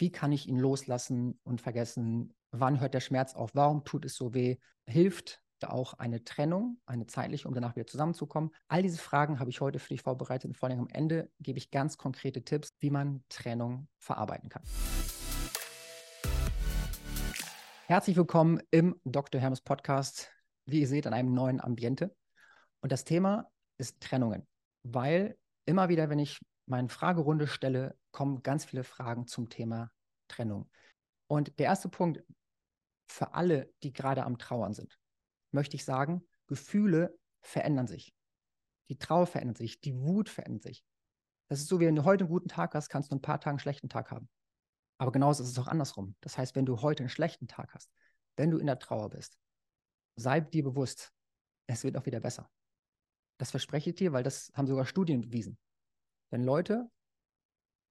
Wie kann ich ihn loslassen und vergessen? Wann hört der Schmerz auf? Warum tut es so weh? Hilft auch eine Trennung, eine zeitliche, um danach wieder zusammenzukommen? All diese Fragen habe ich heute für dich vorbereitet und vor allem am Ende gebe ich ganz konkrete Tipps, wie man Trennung verarbeiten kann. Herzlich willkommen im Dr. Hermes Podcast, wie ihr seht, an einem neuen Ambiente. Und das Thema ist Trennungen, weil immer wieder, wenn ich meine Fragerunde stelle, kommen ganz viele Fragen zum Thema Trennung. Und der erste Punkt für alle, die gerade am Trauern sind, möchte ich sagen, Gefühle verändern sich. Die Trauer verändert sich, die Wut verändert sich. Das ist so, wie wenn du heute einen guten Tag hast, kannst du ein paar Tage einen schlechten Tag haben. Aber genauso ist es auch andersrum. Das heißt, wenn du heute einen schlechten Tag hast, wenn du in der Trauer bist, sei dir bewusst, es wird auch wieder besser. Das verspreche ich dir, weil das haben sogar Studien bewiesen. Wenn Leute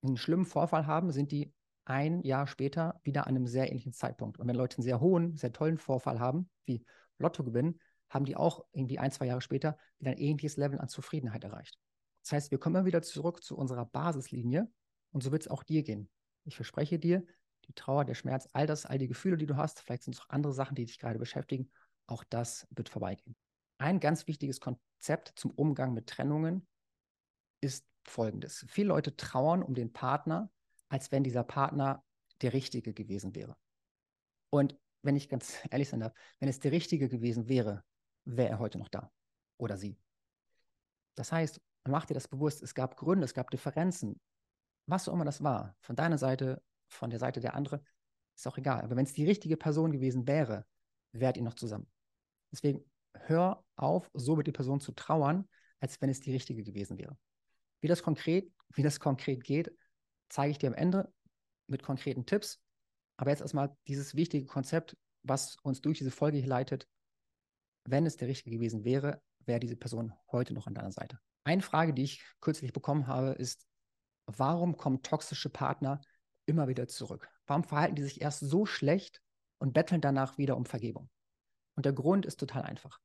einen schlimmen Vorfall haben, sind die ein Jahr später wieder an einem sehr ähnlichen Zeitpunkt. Und wenn Leute einen sehr hohen, sehr tollen Vorfall haben, wie Lotto gewinnen, haben die auch irgendwie ein, zwei Jahre später wieder ein ähnliches Level an Zufriedenheit erreicht. Das heißt, wir kommen immer wieder zurück zu unserer Basislinie und so wird es auch dir gehen. Ich verspreche dir, die Trauer, der Schmerz, all das, all die Gefühle, die du hast, vielleicht sind es auch andere Sachen, die dich gerade beschäftigen, auch das wird vorbeigehen. Ein ganz wichtiges Konzept zum Umgang mit Trennungen ist folgendes. Viele Leute trauern um den Partner, als wenn dieser Partner der Richtige gewesen wäre. Und wenn ich ganz ehrlich sein darf, wenn es der Richtige gewesen wäre, wäre er heute noch da oder sie. Das heißt, mach dir das bewusst, es gab Gründe, es gab Differenzen, was auch immer das war, von deiner Seite, von der Seite der anderen, ist auch egal. Aber wenn es die richtige Person gewesen wäre, wärt ihr noch zusammen. Deswegen hör auf, so mit der Person zu trauern, als wenn es die richtige gewesen wäre. Wie das konkret, wie das konkret geht, zeige ich dir am Ende mit konkreten Tipps. Aber jetzt erstmal dieses wichtige Konzept, was uns durch diese Folge hier leitet. Wenn es der Richtige gewesen wäre, wäre diese Person heute noch an deiner Seite. Eine Frage, die ich kürzlich bekommen habe, ist, warum kommen toxische Partner immer wieder zurück? Warum verhalten die sich erst so schlecht und betteln danach wieder um Vergebung? Und der Grund ist total einfach.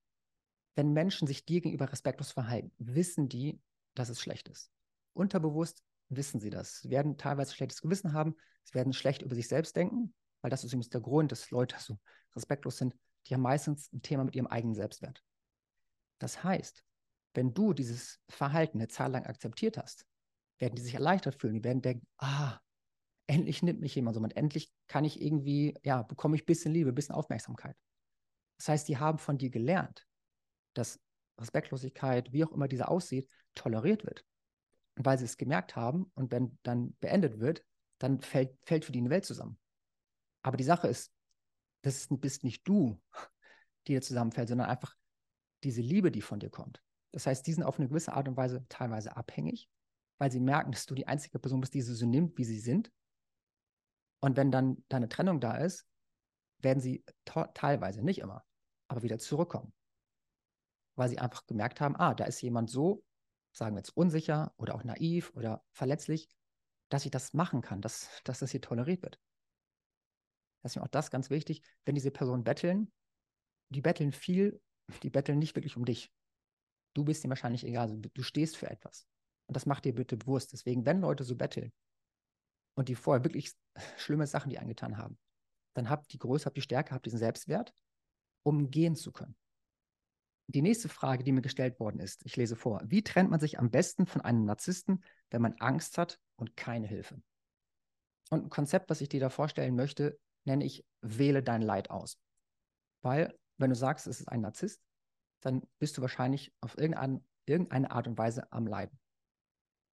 Wenn Menschen sich dir gegenüber respektlos verhalten, wissen die, dass es schlecht ist. Unterbewusst wissen sie das. Sie werden teilweise schlechtes Gewissen haben, sie werden schlecht über sich selbst denken, weil das ist übrigens der Grund, dass Leute so respektlos sind. Die haben meistens ein Thema mit ihrem eigenen Selbstwert. Das heißt, wenn du dieses Verhalten eine Zeit lang akzeptiert hast, werden die sich erleichtert fühlen. Die werden denken, ah, endlich nimmt mich jemand so und endlich kann ich irgendwie, ja, bekomme ich ein bisschen Liebe, ein bisschen Aufmerksamkeit. Das heißt, die haben von dir gelernt, dass Respektlosigkeit, wie auch immer diese aussieht, toleriert wird. Weil sie es gemerkt haben und wenn dann beendet wird, dann fällt, fällt für die eine Welt zusammen. Aber die Sache ist, das bist nicht du, die dir zusammenfällt, sondern einfach diese Liebe, die von dir kommt. Das heißt, die sind auf eine gewisse Art und Weise teilweise abhängig, weil sie merken, dass du die einzige Person bist, die sie so nimmt, wie sie sind. Und wenn dann deine Trennung da ist, werden sie teilweise, nicht immer, aber wieder zurückkommen. Weil sie einfach gemerkt haben, ah, da ist jemand so, sagen wir jetzt unsicher oder auch naiv oder verletzlich, dass ich das machen kann, dass, dass das hier toleriert wird. Das ist mir auch das ganz wichtig, wenn diese Personen betteln, die betteln viel, die betteln nicht wirklich um dich. Du bist ihnen wahrscheinlich egal, du stehst für etwas. Und das macht dir bitte bewusst. Deswegen, wenn Leute so betteln und die vorher wirklich schlimme Sachen die angetan haben, dann habt die Größe, habt die Stärke, habt diesen Selbstwert, um gehen zu können. Die nächste Frage, die mir gestellt worden ist, ich lese vor. Wie trennt man sich am besten von einem Narzissten, wenn man Angst hat und keine Hilfe? Und ein Konzept, was ich dir da vorstellen möchte, nenne ich Wähle dein Leid aus. Weil, wenn du sagst, es ist ein Narzisst, dann bist du wahrscheinlich auf irgendeine, irgendeine Art und Weise am Leiden.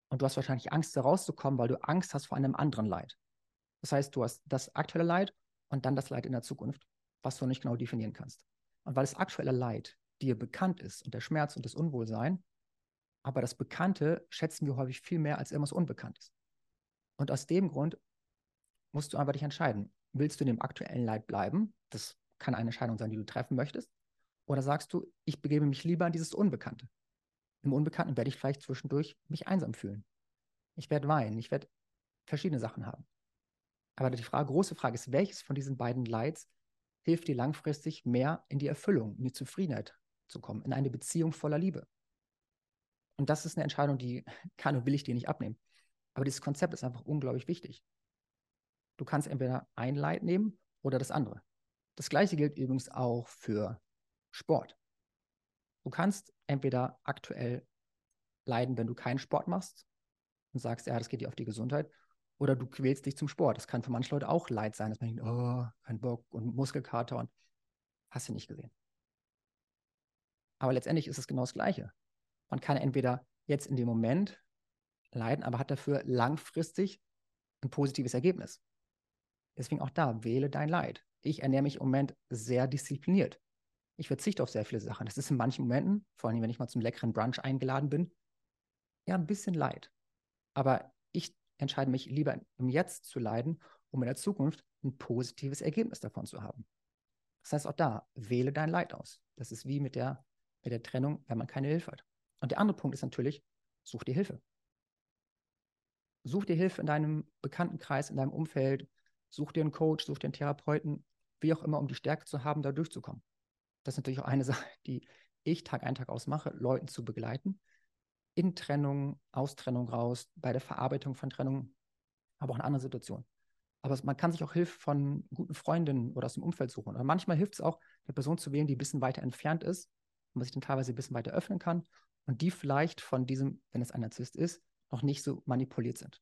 Und du hast wahrscheinlich Angst, da rauszukommen, weil du Angst hast vor einem anderen Leid. Das heißt, du hast das aktuelle Leid und dann das Leid in der Zukunft, was du nicht genau definieren kannst. Und weil das aktuelle Leid dir bekannt ist und der Schmerz und das Unwohlsein, aber das Bekannte schätzen wir häufig viel mehr als irgendwas Unbekanntes. Und aus dem Grund musst du einfach dich entscheiden. Willst du in dem aktuellen Leid bleiben? Das kann eine Entscheidung sein, die du treffen möchtest. Oder sagst du, ich begebe mich lieber in dieses Unbekannte. Im Unbekannten werde ich vielleicht zwischendurch mich einsam fühlen. Ich werde weinen, ich werde verschiedene Sachen haben. Aber die Frage, große Frage ist, welches von diesen beiden Leids hilft dir langfristig mehr in die Erfüllung, in die Zufriedenheit zu kommen, in eine Beziehung voller Liebe. Und das ist eine Entscheidung, die kann und will ich dir nicht abnehmen. Aber dieses Konzept ist einfach unglaublich wichtig. Du kannst entweder ein Leid nehmen oder das andere. Das gleiche gilt übrigens auch für Sport. Du kannst entweder aktuell leiden, wenn du keinen Sport machst und sagst, ja, das geht dir auf die Gesundheit, oder du quälst dich zum Sport. Das kann für manche Leute auch Leid sein, dass man denkt, oh, kein Bock und Muskelkater und hast du nicht gesehen. Aber letztendlich ist es genau das Gleiche. Man kann entweder jetzt in dem Moment leiden, aber hat dafür langfristig ein positives Ergebnis. Deswegen auch da, wähle dein Leid. Ich ernähre mich im Moment sehr diszipliniert. Ich verzichte auf sehr viele Sachen. Das ist in manchen Momenten, vor allem wenn ich mal zum leckeren Brunch eingeladen bin, ja, ein bisschen Leid. Aber ich entscheide mich lieber im Jetzt zu leiden, um in der Zukunft ein positives Ergebnis davon zu haben. Das heißt auch da, wähle dein Leid aus. Das ist wie mit der, mit der Trennung, wenn man keine Hilfe hat. Und der andere Punkt ist natürlich, such dir Hilfe. Such dir Hilfe in deinem Bekanntenkreis, in deinem Umfeld, such dir einen Coach, such dir einen Therapeuten, wie auch immer, um die Stärke zu haben, da durchzukommen. Das ist natürlich auch eine Sache, die ich Tag ein, Tag aus mache, Leuten zu begleiten. In Trennung, aus Trennung raus, bei der Verarbeitung von Trennung, aber auch in anderen Situationen. Aber man kann sich auch Hilfe von guten Freundinnen oder aus dem Umfeld suchen. Oder manchmal hilft es auch, eine Person zu wählen, die ein bisschen weiter entfernt ist und man sich dann teilweise ein bisschen weiter öffnen kann und die vielleicht von diesem, wenn es ein Narzisst ist, noch nicht so manipuliert sind.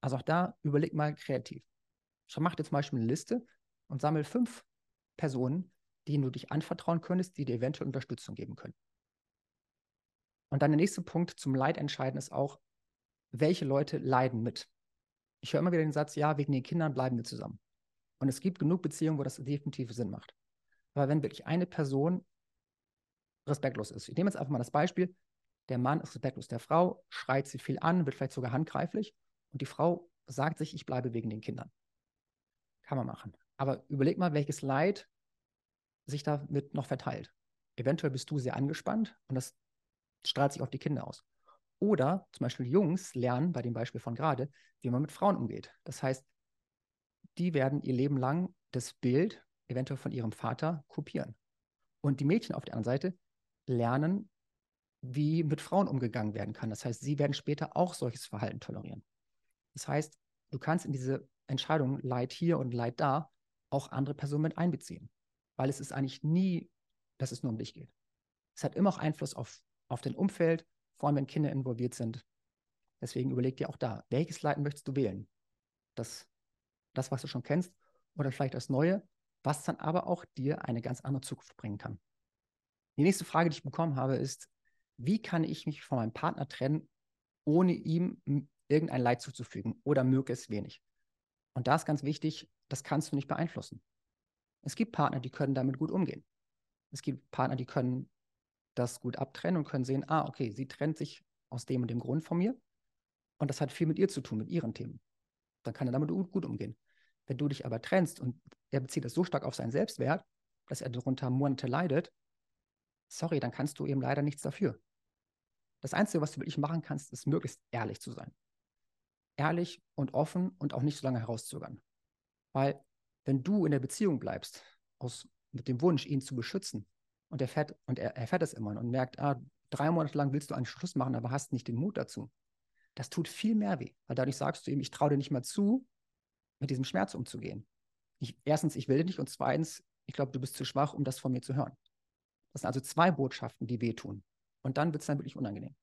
Also auch da überleg mal kreativ. Mach dir zum Beispiel eine Liste und sammel fünf Personen, denen du dich anvertrauen könntest, die dir eventuell Unterstützung geben können. Und dann der nächste Punkt zum Leid entscheiden ist auch, welche Leute leiden mit. Ich höre immer wieder den Satz, ja, wegen den Kindern bleiben wir zusammen. Und es gibt genug Beziehungen, wo das definitiv Sinn macht. Aber wenn wirklich eine Person respektlos ist, ich nehme jetzt einfach mal das Beispiel, der Mann ist respektlos der Frau, schreit sie viel an, wird vielleicht sogar handgreiflich und die Frau sagt sich, ich bleibe wegen den Kindern. Kann man machen. Aber überleg mal, welches Leid sich damit noch verteilt. Eventuell bist du sehr angespannt und das strahlt sich auf die Kinder aus. Oder zum Beispiel Jungs lernen, bei dem Beispiel von gerade, wie man mit Frauen umgeht. Das heißt, die werden ihr Leben lang das Bild eventuell von ihrem Vater kopieren. Und die Mädchen auf der anderen Seite lernen, wie mit Frauen umgegangen werden kann. Das heißt, sie werden später auch solches Verhalten tolerieren. Das heißt, du kannst in diese Entscheidung Leid hier und Leid da auch andere Personen mit einbeziehen weil es ist eigentlich nie, dass es nur um dich geht. Es hat immer auch Einfluss auf, auf dein Umfeld, vor allem wenn Kinder involviert sind. Deswegen überleg dir auch da, welches Leiten möchtest du wählen? Das, das, was du schon kennst, oder vielleicht das Neue, was dann aber auch dir eine ganz andere Zukunft bringen kann. Die nächste Frage, die ich bekommen habe, ist, wie kann ich mich von meinem Partner trennen, ohne ihm irgendein Leid zuzufügen oder möglichst wenig? Und da ist ganz wichtig, das kannst du nicht beeinflussen. Es gibt Partner, die können damit gut umgehen. Es gibt Partner, die können das gut abtrennen und können sehen, ah, okay, sie trennt sich aus dem und dem Grund von mir. Und das hat viel mit ihr zu tun, mit ihren Themen. Dann kann er damit gut umgehen. Wenn du dich aber trennst und er bezieht das so stark auf seinen Selbstwert, dass er darunter Monate leidet, sorry, dann kannst du eben leider nichts dafür. Das Einzige, was du wirklich machen kannst, ist möglichst ehrlich zu sein. Ehrlich und offen und auch nicht so lange herauszögern. Weil wenn du in der Beziehung bleibst, aus, mit dem Wunsch, ihn zu beschützen, und er fährt, und er erfährt es immer und merkt, ah, drei Monate lang willst du einen Schluss machen, aber hast nicht den Mut dazu. Das tut viel mehr weh, weil dadurch sagst du ihm, ich traue dir nicht mal zu, mit diesem Schmerz umzugehen. Ich, erstens, ich will dich nicht und zweitens, ich glaube, du bist zu schwach, um das von mir zu hören. Das sind also zwei Botschaften, die wehtun. Und dann wird es dann wirklich unangenehm.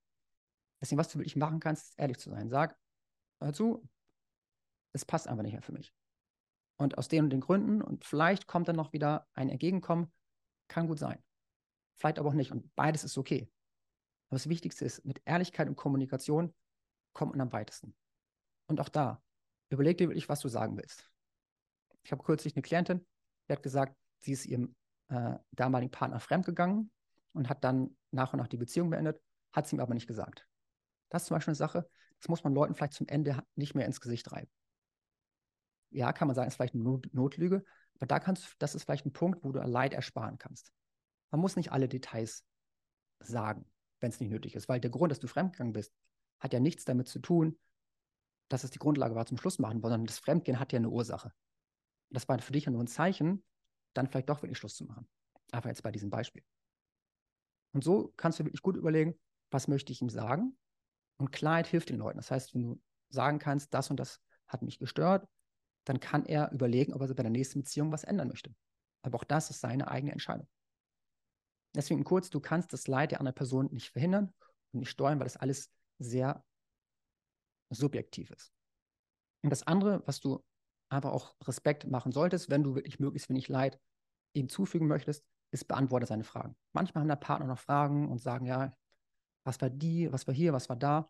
Deswegen, was du wirklich machen kannst, ist ehrlich zu sein. Sag, hör zu, es passt einfach nicht mehr für mich. Und aus den und den Gründen und vielleicht kommt dann noch wieder ein Entgegenkommen, kann gut sein. Vielleicht aber auch nicht. Und beides ist okay. Aber das Wichtigste ist, mit Ehrlichkeit und Kommunikation kommt man am weitesten. Und auch da, überleg dir wirklich, was du sagen willst. Ich habe kürzlich eine Klientin, die hat gesagt, sie ist ihrem äh, damaligen Partner fremdgegangen und hat dann nach und nach die Beziehung beendet, hat sie ihm aber nicht gesagt. Das ist zum Beispiel eine Sache, das muss man Leuten vielleicht zum Ende nicht mehr ins Gesicht reiben ja, kann man sagen, ist vielleicht eine Not Notlüge, aber da kannst das ist vielleicht ein Punkt, wo du Leid ersparen kannst. Man muss nicht alle Details sagen, wenn es nicht nötig ist, weil der Grund, dass du fremdgegangen bist, hat ja nichts damit zu tun, dass es die Grundlage war zum Schluss machen, sondern das Fremdgehen hat ja eine Ursache. Das war für dich ja nur ein Zeichen, dann vielleicht doch wirklich Schluss zu machen. Aber jetzt bei diesem Beispiel. Und so kannst du wirklich gut überlegen, was möchte ich ihm sagen? Und Klarheit hilft den Leuten. Das heißt, wenn du sagen kannst, das und das hat mich gestört, dann kann er überlegen, ob er bei der nächsten Beziehung was ändern möchte. Aber auch das ist seine eigene Entscheidung. Deswegen kurz, du kannst das Leid der anderen Person nicht verhindern und nicht steuern, weil das alles sehr subjektiv ist. Und das andere, was du einfach auch Respekt machen solltest, wenn du wirklich möglichst wenig Leid ihm zufügen möchtest, ist beantworte seine Fragen. Manchmal haben der Partner noch Fragen und sagen, ja, was war die, was war hier, was war da.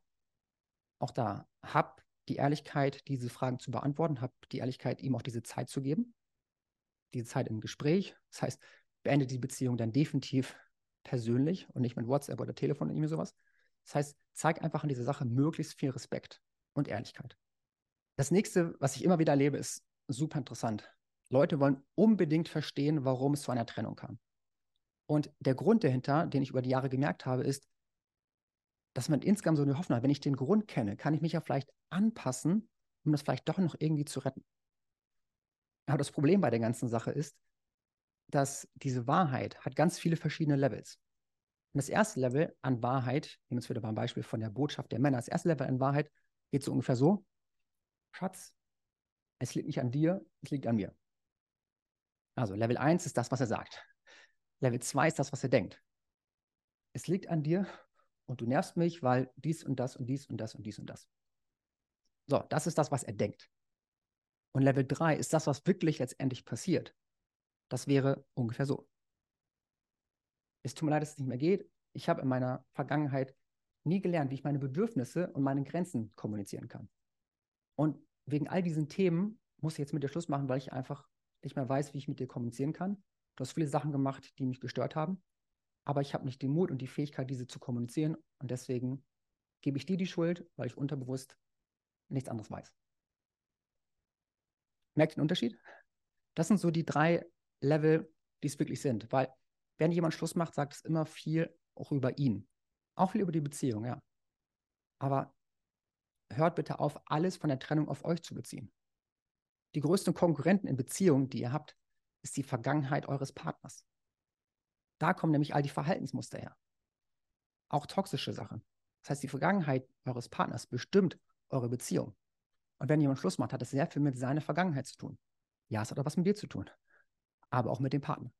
Auch da, hab die Ehrlichkeit, diese Fragen zu beantworten, hab die Ehrlichkeit, ihm auch diese Zeit zu geben, diese Zeit im Gespräch. Das heißt, beende die Beziehung dann definitiv persönlich und nicht mit WhatsApp oder Telefon oder irgendwie sowas. Das heißt, zeig einfach an dieser Sache möglichst viel Respekt und Ehrlichkeit. Das nächste, was ich immer wieder erlebe, ist super interessant. Leute wollen unbedingt verstehen, warum es zu einer Trennung kam. Und der Grund dahinter, den ich über die Jahre gemerkt habe, ist, dass man insgesamt so eine Hoffnung hat, wenn ich den Grund kenne, kann ich mich ja vielleicht anpassen, um das vielleicht doch noch irgendwie zu retten. Aber das Problem bei der ganzen Sache ist, dass diese Wahrheit hat ganz viele verschiedene Levels. Und das erste Level an Wahrheit, nehmen wir uns wieder beim Beispiel von der Botschaft der Männer, das erste Level an Wahrheit geht so ungefähr so, Schatz, es liegt nicht an dir, es liegt an mir. Also Level 1 ist das, was er sagt. Level 2 ist das, was er denkt. Es liegt an dir und du nervst mich, weil dies und das und dies und das und dies und das. So, das ist das, was er denkt. Und Level 3 ist das, was wirklich letztendlich passiert. Das wäre ungefähr so. Es tut mir leid, dass es nicht mehr geht. Ich habe in meiner Vergangenheit nie gelernt, wie ich meine Bedürfnisse und meine Grenzen kommunizieren kann. Und wegen all diesen Themen muss ich jetzt mit dir Schluss machen, weil ich einfach nicht mehr weiß, wie ich mit dir kommunizieren kann. Du hast viele Sachen gemacht, die mich gestört haben, aber ich habe nicht den Mut und die Fähigkeit, diese zu kommunizieren. Und deswegen gebe ich dir die Schuld, weil ich unterbewusst nichts anderes weiß. Merkt den Unterschied? Das sind so die drei Level, die es wirklich sind. Weil, wenn jemand Schluss macht, sagt es immer viel auch über ihn. Auch viel über die Beziehung, ja. Aber hört bitte auf, alles von der Trennung auf euch zu beziehen. Die größten Konkurrenten in Beziehungen, die ihr habt, ist die Vergangenheit eures Partners. Da kommen nämlich all die Verhaltensmuster her. Auch toxische Sachen. Das heißt, die Vergangenheit eures Partners bestimmt eure Beziehung. Und wenn jemand Schluss macht, hat es sehr viel mit seiner Vergangenheit zu tun. Ja, es hat auch was mit dir zu tun aber auch mit dem Partner.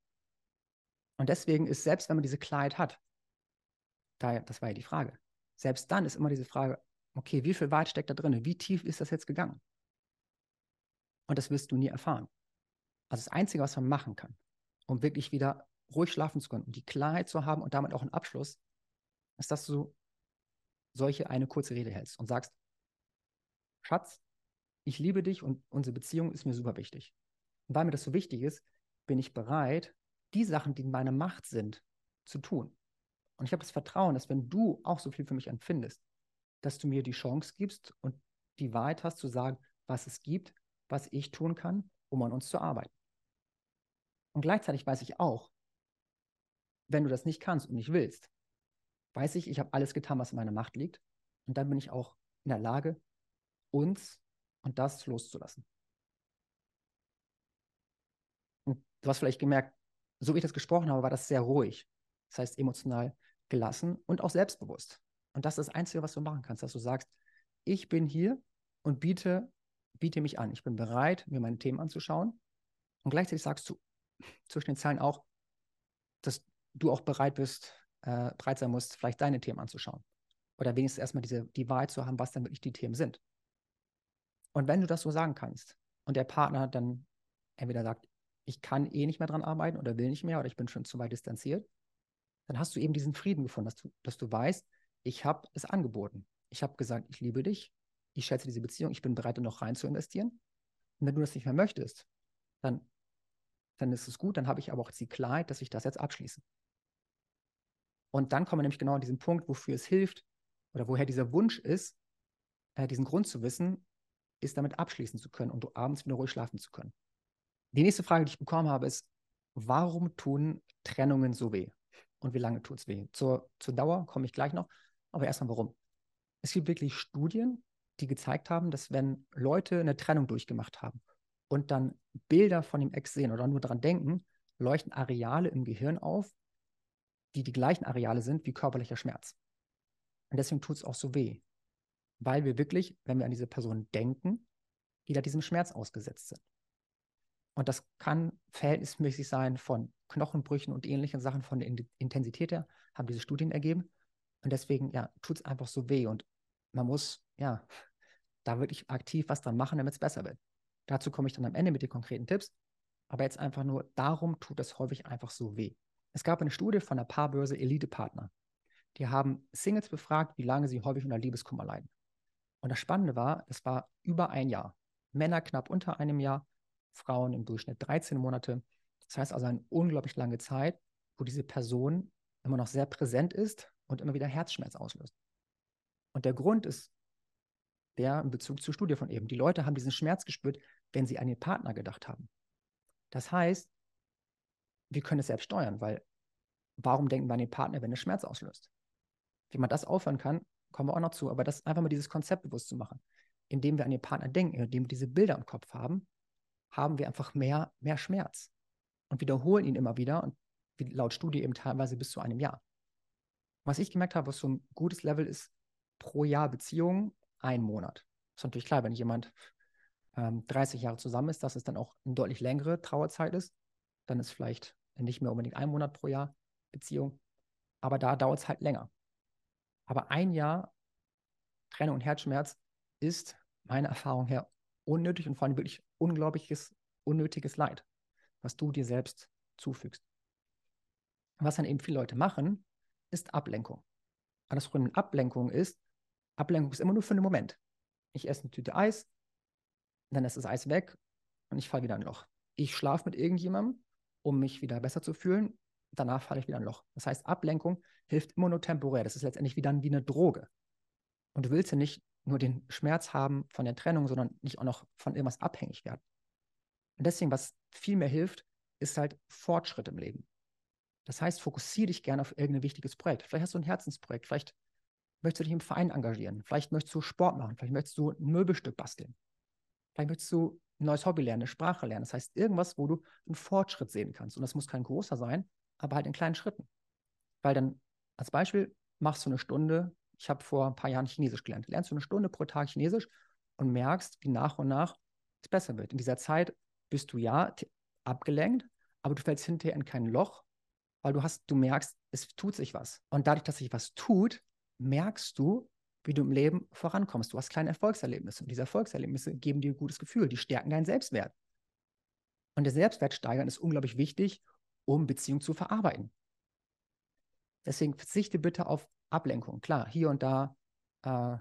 Und deswegen ist, selbst wenn man diese Klarheit hat, da, das war ja die Frage, selbst dann ist immer diese Frage, okay, wie viel Wahrheit steckt da drin? Wie tief ist das jetzt gegangen? Und das wirst du nie erfahren. Also das Einzige, was man machen kann, um wirklich wieder ruhig schlafen zu können und die Klarheit zu haben und damit auch einen Abschluss, ist, dass du solche eine kurze Rede hältst und sagst, Schatz, ich liebe dich und unsere Beziehung ist mir super wichtig. Und weil mir das so wichtig ist, bin ich bereit, die Sachen, die in meiner Macht sind, zu tun. Und ich habe das Vertrauen, dass wenn du auch so viel für mich empfindest, dass du mir die Chance gibst und die Wahrheit hast zu sagen, was es gibt, was ich tun kann, um an uns zu arbeiten. Und gleichzeitig weiß ich auch, wenn du das nicht kannst und nicht willst, weiß ich, ich habe alles getan, was in meiner Macht liegt. Und dann bin ich auch in der Lage, uns und das loszulassen. du hast vielleicht gemerkt, so wie ich das gesprochen habe, war das sehr ruhig. Das heißt emotional gelassen und auch selbstbewusst. Und das ist das Einzige, was du machen kannst, dass du sagst, ich bin hier und biete, biete mich an. Ich bin bereit, mir meine Themen anzuschauen. Und gleichzeitig sagst du zwischen den Zeilen auch, dass du auch bereit bist, äh, bereit sein musst, vielleicht deine Themen anzuschauen. Oder wenigstens erstmal diese, die Wahrheit zu haben, was dann wirklich die Themen sind. Und wenn du das so sagen kannst und der Partner dann entweder sagt, ich kann eh nicht mehr dran arbeiten oder will nicht mehr oder ich bin schon zu weit distanziert, dann hast du eben diesen Frieden gefunden, dass du, dass du weißt, ich habe es angeboten. Ich habe gesagt, ich liebe dich, ich schätze diese Beziehung, ich bin bereit, da noch rein zu investieren. Und wenn du das nicht mehr möchtest, dann, dann ist es gut, dann habe ich aber auch die Klarheit, dass ich das jetzt abschließe. Und dann kommen wir nämlich genau an diesen Punkt, wofür es hilft oder woher dieser Wunsch ist, äh, diesen Grund zu wissen, ist damit abschließen zu können und du abends wieder ruhig schlafen zu können. Die nächste Frage, die ich bekommen habe, ist, warum tun Trennungen so weh? Und wie lange tut es weh? Zur, zur Dauer komme ich gleich noch, aber erstmal warum. Es gibt wirklich Studien, die gezeigt haben, dass wenn Leute eine Trennung durchgemacht haben und dann Bilder von dem Ex sehen oder nur daran denken, leuchten Areale im Gehirn auf, die die gleichen Areale sind wie körperlicher Schmerz. Und deswegen tut es auch so weh. Weil wir wirklich, wenn wir an diese Person denken, die da diesem Schmerz ausgesetzt sind. Und das kann verhältnismäßig sein von Knochenbrüchen und ähnlichen Sachen von der Intensität her, haben diese Studien ergeben. Und deswegen, ja, tut es einfach so weh. Und man muss, ja, da wirklich aktiv was dran machen, damit es besser wird. Dazu komme ich dann am Ende mit den konkreten Tipps. Aber jetzt einfach nur, darum tut es häufig einfach so weh. Es gab eine Studie von der Paarbörse Elite Partner. Die haben Singles befragt, wie lange sie häufig unter Liebeskummer leiden. Und das Spannende war, es war über ein Jahr. Männer knapp unter einem Jahr, Frauen im Durchschnitt 13 Monate. Das heißt also eine unglaublich lange Zeit, wo diese Person immer noch sehr präsent ist und immer wieder Herzschmerz auslöst. Und der Grund ist der in Bezug zur Studie von eben. Die Leute haben diesen Schmerz gespürt, wenn sie an ihren Partner gedacht haben. Das heißt, wir können es selbst steuern, weil warum denken wir an den Partner, wenn es Schmerz auslöst? Wie man das aufhören kann, kommen wir auch noch zu. Aber das einfach mal dieses Konzept bewusst zu machen. Indem wir an den Partner denken, indem wir diese Bilder im Kopf haben, haben wir einfach mehr, mehr Schmerz und wiederholen ihn immer wieder und laut Studie eben teilweise bis zu einem Jahr. Was ich gemerkt habe, was so ein gutes Level ist, pro Jahr Beziehung ein Monat. Ist natürlich klar, wenn jemand ähm, 30 Jahre zusammen ist, dass es dann auch eine deutlich längere Trauerzeit ist. Dann ist vielleicht nicht mehr unbedingt ein Monat pro Jahr Beziehung. Aber da dauert es halt länger. Aber ein Jahr Trennung und Herzschmerz ist meiner Erfahrung her unnötig und vor allem wirklich unglaubliches, unnötiges Leid, was du dir selbst zufügst. Was dann eben viele Leute machen, ist Ablenkung. Und das Problem mit Ablenkung ist, Ablenkung ist immer nur für einen Moment. Ich esse eine Tüte Eis, dann ist das Eis weg und ich falle wieder in ein Loch. Ich schlafe mit irgendjemandem, um mich wieder besser zu fühlen. Danach falle ich wieder in ein Loch. Das heißt, Ablenkung hilft immer nur temporär. Das ist letztendlich wie dann wie eine Droge. Und du willst ja nicht nur den Schmerz haben von der Trennung, sondern nicht auch noch von irgendwas abhängig werden. Und deswegen, was viel mehr hilft, ist halt Fortschritt im Leben. Das heißt, fokussiere dich gerne auf irgendein wichtiges Projekt. Vielleicht hast du ein Herzensprojekt, vielleicht möchtest du dich im Verein engagieren, vielleicht möchtest du Sport machen, vielleicht möchtest du ein Möbelstück basteln, vielleicht möchtest du ein neues Hobby lernen, eine Sprache lernen. Das heißt, irgendwas, wo du einen Fortschritt sehen kannst. Und das muss kein großer sein, aber halt in kleinen Schritten. Weil dann, als Beispiel, machst du eine Stunde ich habe vor ein paar Jahren Chinesisch gelernt. Lernst du eine Stunde pro Tag Chinesisch und merkst, wie nach und nach es besser wird. In dieser Zeit bist du ja abgelenkt, aber du fällst hinterher in kein Loch, weil du hast, du merkst, es tut sich was. Und dadurch, dass sich was tut, merkst du, wie du im Leben vorankommst. Du hast kleine Erfolgserlebnisse und diese Erfolgserlebnisse geben dir ein gutes Gefühl, die stärken deinen Selbstwert. Und der Selbstwert steigern ist unglaublich wichtig, um Beziehungen zu verarbeiten. Deswegen verzichte bitte auf Ablenkung. Klar, hier und da äh,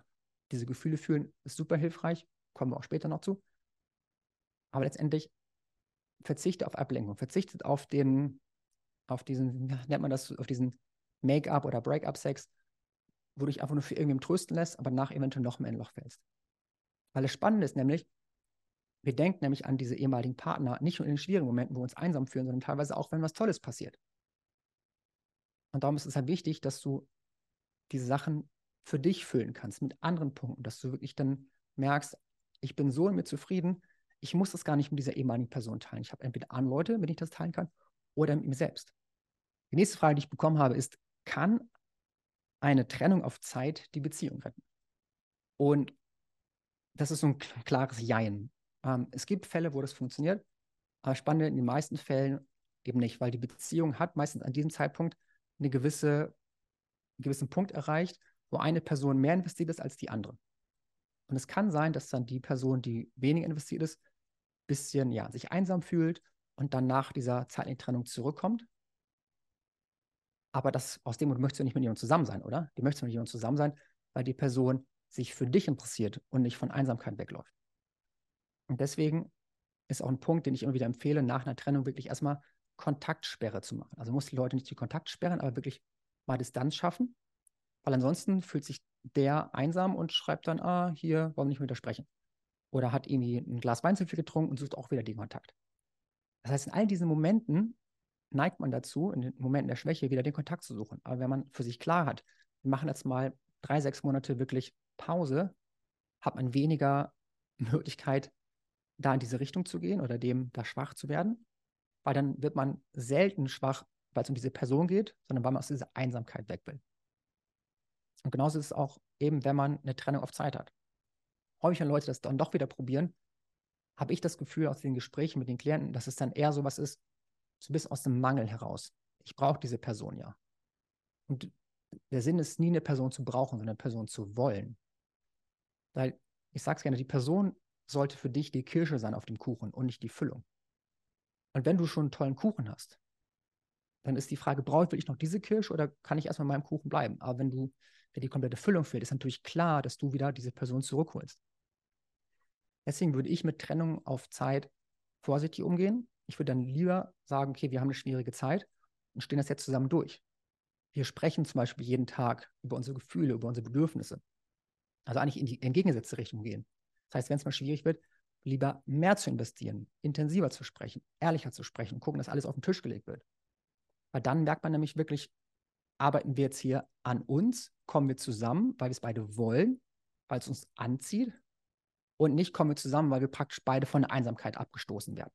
diese Gefühle fühlen, ist super hilfreich, kommen wir auch später noch zu. Aber letztendlich verzichte auf Ablenkung, verzichtet auf den, auf diesen, nennt man das, auf diesen Make-up oder Break-up-Sex, wo du dich einfach nur für irgendwem trösten lässt, aber nach eventuell noch mehr in ein Loch fällst. Weil das Spannende ist nämlich, wir denken nämlich an diese ehemaligen Partner nicht nur in den schwierigen Momenten, wo wir uns einsam fühlen, sondern teilweise auch, wenn was Tolles passiert. Und darum ist es halt wichtig, dass du diese Sachen für dich füllen kannst mit anderen Punkten, dass du wirklich dann merkst, ich bin so mir zufrieden, ich muss das gar nicht mit dieser ehemaligen Person teilen. Ich habe entweder andere Leute, mit denen ich das teilen kann, oder mit mir selbst. Die nächste Frage, die ich bekommen habe, ist, kann eine Trennung auf Zeit die Beziehung retten? Und das ist so ein klares Jein. Ähm, es gibt Fälle, wo das funktioniert, aber spannend in den meisten Fällen eben nicht, weil die Beziehung hat meistens an diesem Zeitpunkt eine gewisse einen gewissen Punkt erreicht, wo eine Person mehr investiert ist als die andere. Und es kann sein, dass dann die Person, die weniger investiert ist, ein bisschen ja, sich einsam fühlt und dann nach dieser zeitlichen Trennung zurückkommt. Aber das, aus dem Grund möchtest du nicht mit jemandem zusammen sein, oder? Du möchtest mit jemandem zusammen sein, weil die Person sich für dich interessiert und nicht von Einsamkeit wegläuft. Und deswegen ist auch ein Punkt, den ich immer wieder empfehle, nach einer Trennung wirklich erstmal Kontaktsperre zu machen. Also muss die Leute nicht die Kontakt sperren, aber wirklich mal Distanz schaffen, weil ansonsten fühlt sich der einsam und schreibt dann, ah, hier wollen wir nicht widersprechen. Oder hat irgendwie ein Glas Wein zu viel getrunken und sucht auch wieder den Kontakt. Das heißt, in all diesen Momenten neigt man dazu, in den Momenten der Schwäche wieder den Kontakt zu suchen. Aber wenn man für sich klar hat, wir machen jetzt mal drei, sechs Monate wirklich Pause, hat man weniger Möglichkeit, da in diese Richtung zu gehen oder dem da schwach zu werden, weil dann wird man selten schwach, weil es um diese Person geht, sondern weil man aus dieser Einsamkeit weg will. Und genauso ist es auch eben, wenn man eine Trennung auf Zeit hat. Häufig, wenn Leute das dann doch wieder probieren, habe ich das Gefühl aus den Gesprächen mit den Klienten, dass es dann eher so was ist, ein bisschen aus dem Mangel heraus. Ich brauche diese Person ja. Und der Sinn ist nie eine Person zu brauchen, sondern eine Person zu wollen. Weil, ich sage es gerne, die Person sollte für dich die Kirsche sein auf dem Kuchen und nicht die Füllung. Und wenn du schon einen tollen Kuchen hast, dann ist die Frage, brauche ich noch diese Kirsche oder kann ich erstmal in meinem Kuchen bleiben? Aber wenn du, wenn die komplette Füllung fehlt, ist natürlich klar, dass du wieder diese Person zurückholst. Deswegen würde ich mit Trennung auf Zeit vorsichtig umgehen. Ich würde dann lieber sagen, okay, wir haben eine schwierige Zeit und stehen das jetzt zusammen durch. Wir sprechen zum Beispiel jeden Tag über unsere Gefühle, über unsere Bedürfnisse. Also eigentlich in die entgegengesetzte Richtung gehen. Das heißt, wenn es mal schwierig wird, lieber mehr zu investieren, intensiver zu sprechen, ehrlicher zu sprechen, gucken, dass alles auf den Tisch gelegt wird. Weil dann merkt man nämlich wirklich, arbeiten wir jetzt hier an uns, kommen wir zusammen, weil wir es beide wollen, weil es uns anzieht und nicht kommen wir zusammen, weil wir praktisch beide von der Einsamkeit abgestoßen werden.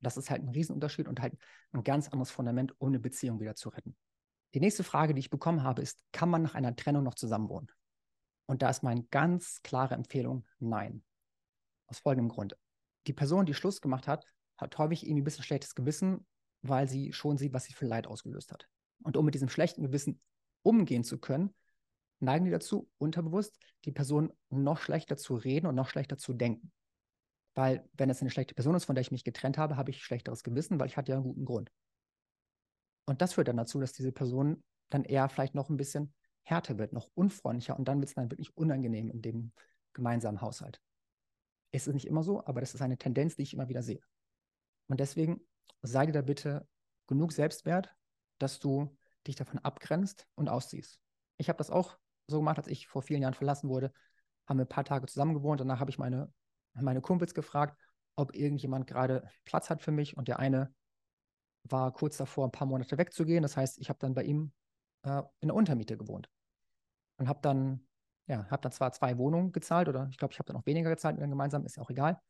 Das ist halt ein Riesenunterschied und halt ein ganz anderes Fundament, um eine Beziehung wieder zu retten. Die nächste Frage, die ich bekommen habe, ist, kann man nach einer Trennung noch zusammenwohnen? Und da ist meine ganz klare Empfehlung, nein. Aus folgendem Grund. Die Person, die Schluss gemacht hat, hat häufig irgendwie ein bisschen schlechtes Gewissen, weil sie schon sieht, was sie für Leid ausgelöst hat. Und um mit diesem schlechten Gewissen umgehen zu können, neigen die dazu, unterbewusst die Person noch schlechter zu reden und noch schlechter zu denken. Weil, wenn es eine schlechte Person ist, von der ich mich getrennt habe, habe ich schlechteres Gewissen, weil ich hatte ja einen guten Grund. Und das führt dann dazu, dass diese Person dann eher vielleicht noch ein bisschen härter wird, noch unfreundlicher und dann wird es dann wirklich unangenehm in dem gemeinsamen Haushalt. Es ist nicht immer so, aber das ist eine Tendenz, die ich immer wieder sehe. Und deswegen sei dir da bitte genug Selbstwert, dass du dich davon abgrenzt und ausziehst. Ich habe das auch so gemacht, als ich vor vielen Jahren verlassen wurde, haben wir ein paar Tage zusammen gewohnt. Danach habe ich meine, meine Kumpels gefragt, ob irgendjemand gerade Platz hat für mich. Und der eine war kurz davor, ein paar Monate wegzugehen. Das heißt, ich habe dann bei ihm äh, in der Untermiete gewohnt. Und habe dann, ja, habe dann zwar zwei Wohnungen gezahlt oder ich glaube, ich habe dann auch weniger gezahlt mit dem gemeinsam, ist ja auch egal.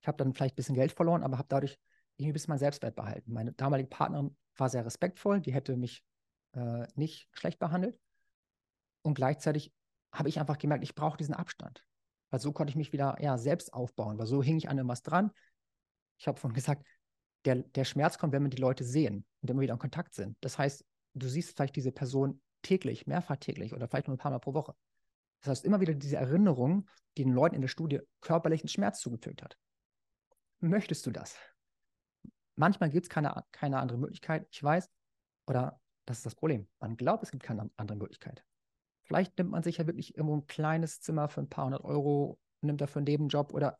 Ich habe dann vielleicht ein bisschen Geld verloren, aber habe dadurch irgendwie ein bisschen mein Selbstwert behalten. Meine damalige Partnerin war sehr respektvoll, die hätte mich äh, nicht schlecht behandelt. Und gleichzeitig habe ich einfach gemerkt, ich brauche diesen Abstand. Weil so konnte ich mich wieder ja, selbst aufbauen, weil so hing ich an irgendwas dran. Ich habe vorhin gesagt, der, der Schmerz kommt, wenn wir die Leute sehen und immer wieder in Kontakt sind. Das heißt, du siehst vielleicht diese Person täglich, mehrfach täglich oder vielleicht nur ein paar Mal pro Woche. Das heißt, immer wieder diese Erinnerung, die den Leuten in der Studie körperlichen Schmerz zugefügt hat. Möchtest du das? Manchmal gibt es keine, keine andere Möglichkeit, ich weiß, oder das ist das Problem. Man glaubt, es gibt keine andere Möglichkeit. Vielleicht nimmt man sich ja wirklich irgendwo ein kleines Zimmer für ein paar hundert Euro, nimmt dafür einen Nebenjob oder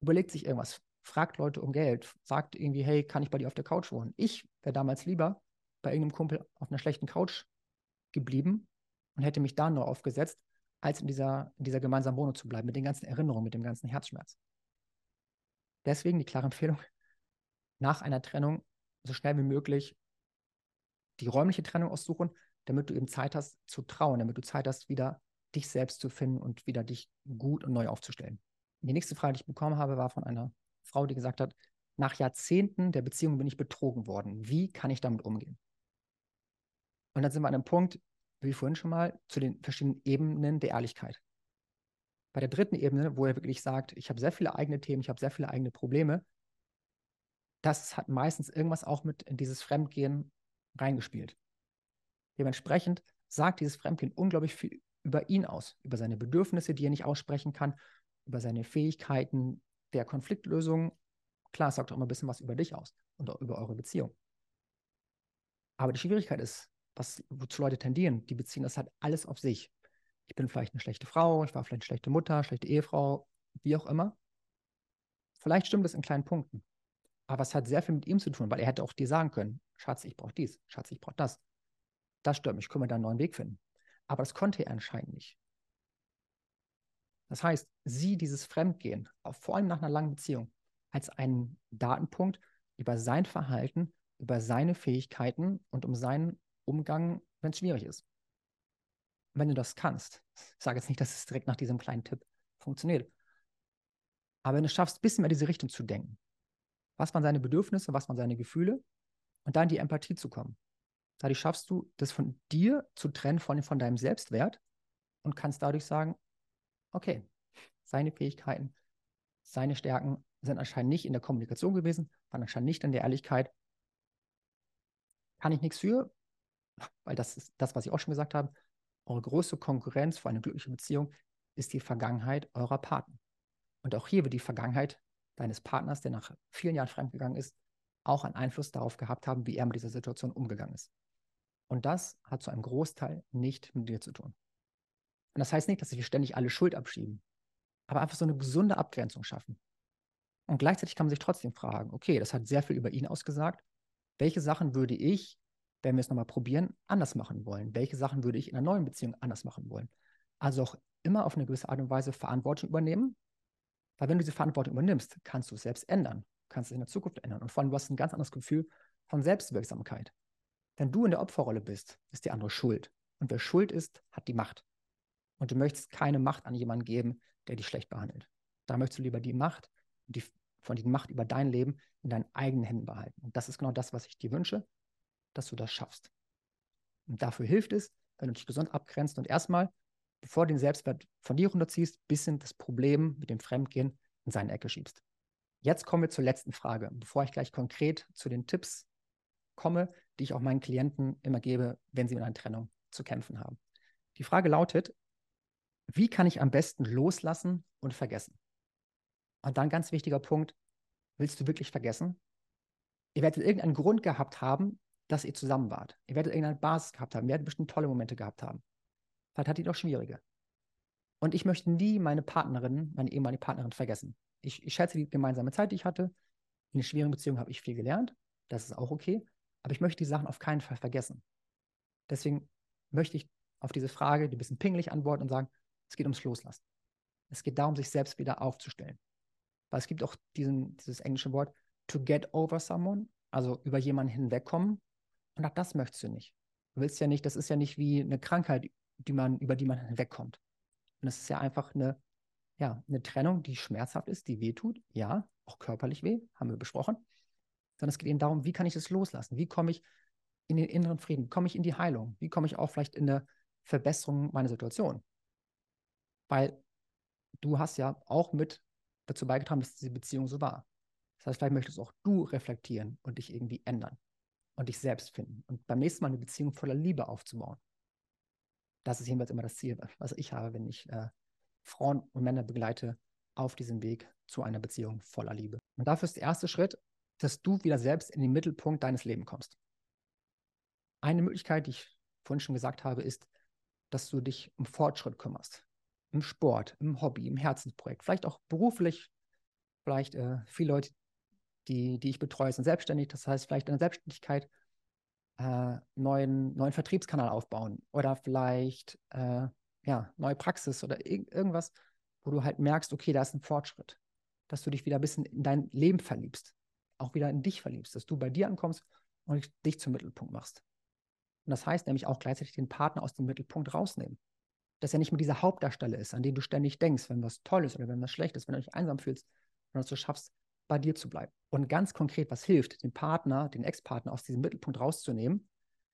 überlegt sich irgendwas, fragt Leute um Geld, sagt irgendwie, hey, kann ich bei dir auf der Couch wohnen? Ich wäre damals lieber bei irgendeinem Kumpel auf einer schlechten Couch geblieben und hätte mich da nur aufgesetzt, als in dieser, in dieser gemeinsamen Wohnung zu bleiben, mit den ganzen Erinnerungen, mit dem ganzen Herzschmerz. Deswegen die klare Empfehlung, nach einer Trennung so schnell wie möglich die räumliche Trennung aussuchen, damit du eben Zeit hast zu trauen, damit du Zeit hast, wieder dich selbst zu finden und wieder dich gut und neu aufzustellen. Die nächste Frage, die ich bekommen habe, war von einer Frau, die gesagt hat, nach Jahrzehnten der Beziehung bin ich betrogen worden. Wie kann ich damit umgehen? Und dann sind wir an einem Punkt, wie vorhin schon mal, zu den verschiedenen Ebenen der Ehrlichkeit. Bei der dritten Ebene, wo er wirklich sagt, ich habe sehr viele eigene Themen, ich habe sehr viele eigene Probleme, das hat meistens irgendwas auch mit in dieses Fremdgehen reingespielt. Dementsprechend sagt dieses Fremdgehen unglaublich viel über ihn aus, über seine Bedürfnisse, die er nicht aussprechen kann, über seine Fähigkeiten der Konfliktlösung. Klar, es sagt auch immer ein bisschen was über dich aus und auch über eure Beziehung. Aber die Schwierigkeit ist, was, wozu Leute tendieren, die beziehen das halt alles auf sich. Ich bin vielleicht eine schlechte Frau, ich war vielleicht eine schlechte Mutter, schlechte Ehefrau, wie auch immer. Vielleicht stimmt es in kleinen Punkten. Aber es hat sehr viel mit ihm zu tun, weil er hätte auch dir sagen können, Schatz, ich brauche dies, Schatz, ich brauche das. Das stört mich, können wir da einen neuen Weg finden. Aber das konnte er anscheinend nicht. Das heißt, sieh dieses Fremdgehen, vor allem nach einer langen Beziehung, als einen Datenpunkt über sein Verhalten, über seine Fähigkeiten und um seinen Umgang, wenn es schwierig ist. Wenn du das kannst, ich sage jetzt nicht, dass es direkt nach diesem kleinen Tipp funktioniert, aber wenn du schaffst, ein bisschen mehr in diese Richtung zu denken, was waren seine Bedürfnisse, was waren seine Gefühle und dann in die Empathie zu kommen. Dadurch schaffst du, das von dir zu trennen von, von deinem Selbstwert und kannst dadurch sagen, okay, seine Fähigkeiten, seine Stärken, sind anscheinend nicht in der Kommunikation gewesen, waren anscheinend nicht in der Ehrlichkeit. Kann ich nichts für, weil das ist das, was ich auch schon gesagt habe. Eure größte Konkurrenz für eine glückliche Beziehung ist die Vergangenheit eurer Partner. Und auch hier wird die Vergangenheit deines Partners, der nach vielen Jahren fremdgegangen ist, auch einen Einfluss darauf gehabt haben, wie er mit dieser Situation umgegangen ist. Und das hat zu einem Großteil nicht mit dir zu tun. Und das heißt nicht, dass wir ständig alle Schuld abschieben, aber einfach so eine gesunde Abgrenzung schaffen. Und gleichzeitig kann man sich trotzdem fragen, okay, das hat sehr viel über ihn ausgesagt. Welche Sachen würde ich, wenn wir es nochmal probieren, anders machen wollen? Welche Sachen würde ich in einer neuen Beziehung anders machen wollen? Also auch immer auf eine gewisse Art und Weise Verantwortung übernehmen. Weil wenn du diese Verantwortung übernimmst, kannst du es selbst ändern, kannst es in der Zukunft ändern. Und vor allem, du hast ein ganz anderes Gefühl von Selbstwirksamkeit. Wenn du in der Opferrolle bist, ist die andere schuld. Und wer schuld ist, hat die Macht. Und du möchtest keine Macht an jemanden geben, der dich schlecht behandelt. Da möchtest du lieber die Macht, die, von die Macht über dein Leben in deinen eigenen Händen behalten. Und das ist genau das, was ich dir wünsche, dass du das schaffst. Und dafür hilft es, wenn du dich gesund abgrenzt und erstmal, bevor du den Selbstwert von dir runterziehst, bisschen das Problem mit dem Fremdgehen in seine Ecke schiebst. Jetzt kommen wir zur letzten Frage, bevor ich gleich konkret zu den Tipps komme, die ich auch meinen Klienten immer gebe, wenn sie mit einer Trennung zu kämpfen haben. Die Frage lautet, wie kann ich am besten loslassen und vergessen? Und dann ganz wichtiger Punkt, willst du wirklich vergessen? Ihr werdet irgendeinen Grund gehabt haben, dass ihr zusammen wart. Ihr werdet irgendeine Basis gehabt haben. Ihr werdet bestimmt tolle Momente gehabt haben. Vielleicht hat ihr doch schwierige. Und ich möchte nie meine Partnerin, meine ehemalige Partnerin vergessen. Ich, ich schätze die gemeinsame Zeit, die ich hatte. In einer schwierigen Beziehung habe ich viel gelernt. Das ist auch okay. Aber ich möchte die Sachen auf keinen Fall vergessen. Deswegen möchte ich auf diese Frage, die ein bisschen pingelig antworten und sagen, es geht ums Loslassen. Es geht darum, sich selbst wieder aufzustellen. Weil es gibt auch diesen, dieses englische Wort, to get over someone, also über jemanden hinwegkommen. Und auch das möchtest du nicht. Du willst ja nicht, das ist ja nicht wie eine Krankheit, die man, über die man hinwegkommt. Und es ist ja einfach eine, ja, eine Trennung, die schmerzhaft ist, die wehtut. Ja, auch körperlich weh, haben wir besprochen. Sondern es geht eben darum, wie kann ich das loslassen? Wie komme ich in den inneren Frieden? Komme ich in die Heilung? Wie komme ich auch vielleicht in eine Verbesserung meiner Situation? Weil du hast ja auch mit dazu beigetragen, dass diese Beziehung so war. Das heißt, vielleicht möchtest auch du reflektieren und dich irgendwie ändern und dich selbst finden und beim nächsten Mal eine Beziehung voller Liebe aufzubauen. Das ist jedenfalls immer das Ziel, was ich habe, wenn ich äh, Frauen und Männer begleite auf diesem Weg zu einer Beziehung voller Liebe. Und dafür ist der erste Schritt, dass du wieder selbst in den Mittelpunkt deines Lebens kommst. Eine Möglichkeit, die ich vorhin schon gesagt habe, ist, dass du dich um Fortschritt kümmerst im Sport, im Hobby, im Herzensprojekt, vielleicht auch beruflich, vielleicht äh, viele Leute, die, die ich betreue, sind selbstständig. Das heißt, vielleicht in der Selbstständigkeit äh, neuen, neuen Vertriebskanal aufbauen oder vielleicht äh, ja, neue Praxis oder ir irgendwas, wo du halt merkst, okay, da ist ein Fortschritt. Dass du dich wieder ein bisschen in dein Leben verliebst, auch wieder in dich verliebst, dass du bei dir ankommst und dich zum Mittelpunkt machst. Und das heißt nämlich auch gleichzeitig den Partner aus dem Mittelpunkt rausnehmen dass er nicht mehr dieser Hauptdarsteller ist, an den du ständig denkst, wenn was toll ist oder wenn was schlecht ist, wenn du dich einsam fühlst, wenn du es schaffst, bei dir zu bleiben. Und ganz konkret, was hilft, den Partner, den Ex-Partner aus diesem Mittelpunkt rauszunehmen,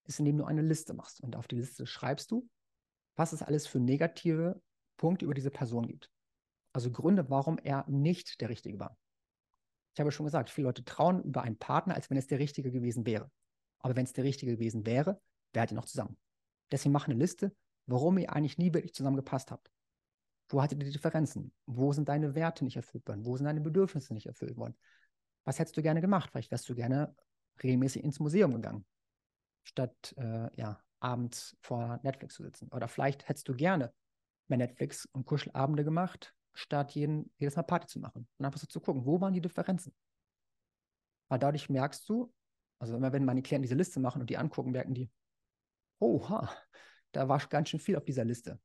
ist, indem du eine Liste machst. Und auf die Liste schreibst du, was es alles für negative Punkte über diese Person gibt. Also Gründe, warum er nicht der Richtige war. Ich habe schon gesagt, viele Leute trauen über einen Partner, als wenn es der Richtige gewesen wäre. Aber wenn es der Richtige gewesen wäre, wärt ihr noch zusammen. Deswegen mach eine Liste, warum ihr eigentlich nie wirklich zusammengepasst habt. Wo hattet ihr die Differenzen? Wo sind deine Werte nicht erfüllt worden? Wo sind deine Bedürfnisse nicht erfüllt worden? Was hättest du gerne gemacht? Vielleicht wärst du gerne regelmäßig ins Museum gegangen, statt äh, ja, abends vor Netflix zu sitzen. Oder vielleicht hättest du gerne mehr Netflix und Kuschelabende gemacht, statt jeden, jedes Mal Party zu machen. Und einfach so zu gucken, wo waren die Differenzen? Weil dadurch merkst du, also immer wenn meine Klienten diese Liste machen und die angucken, merken die, oha, da war ganz schön viel auf dieser Liste.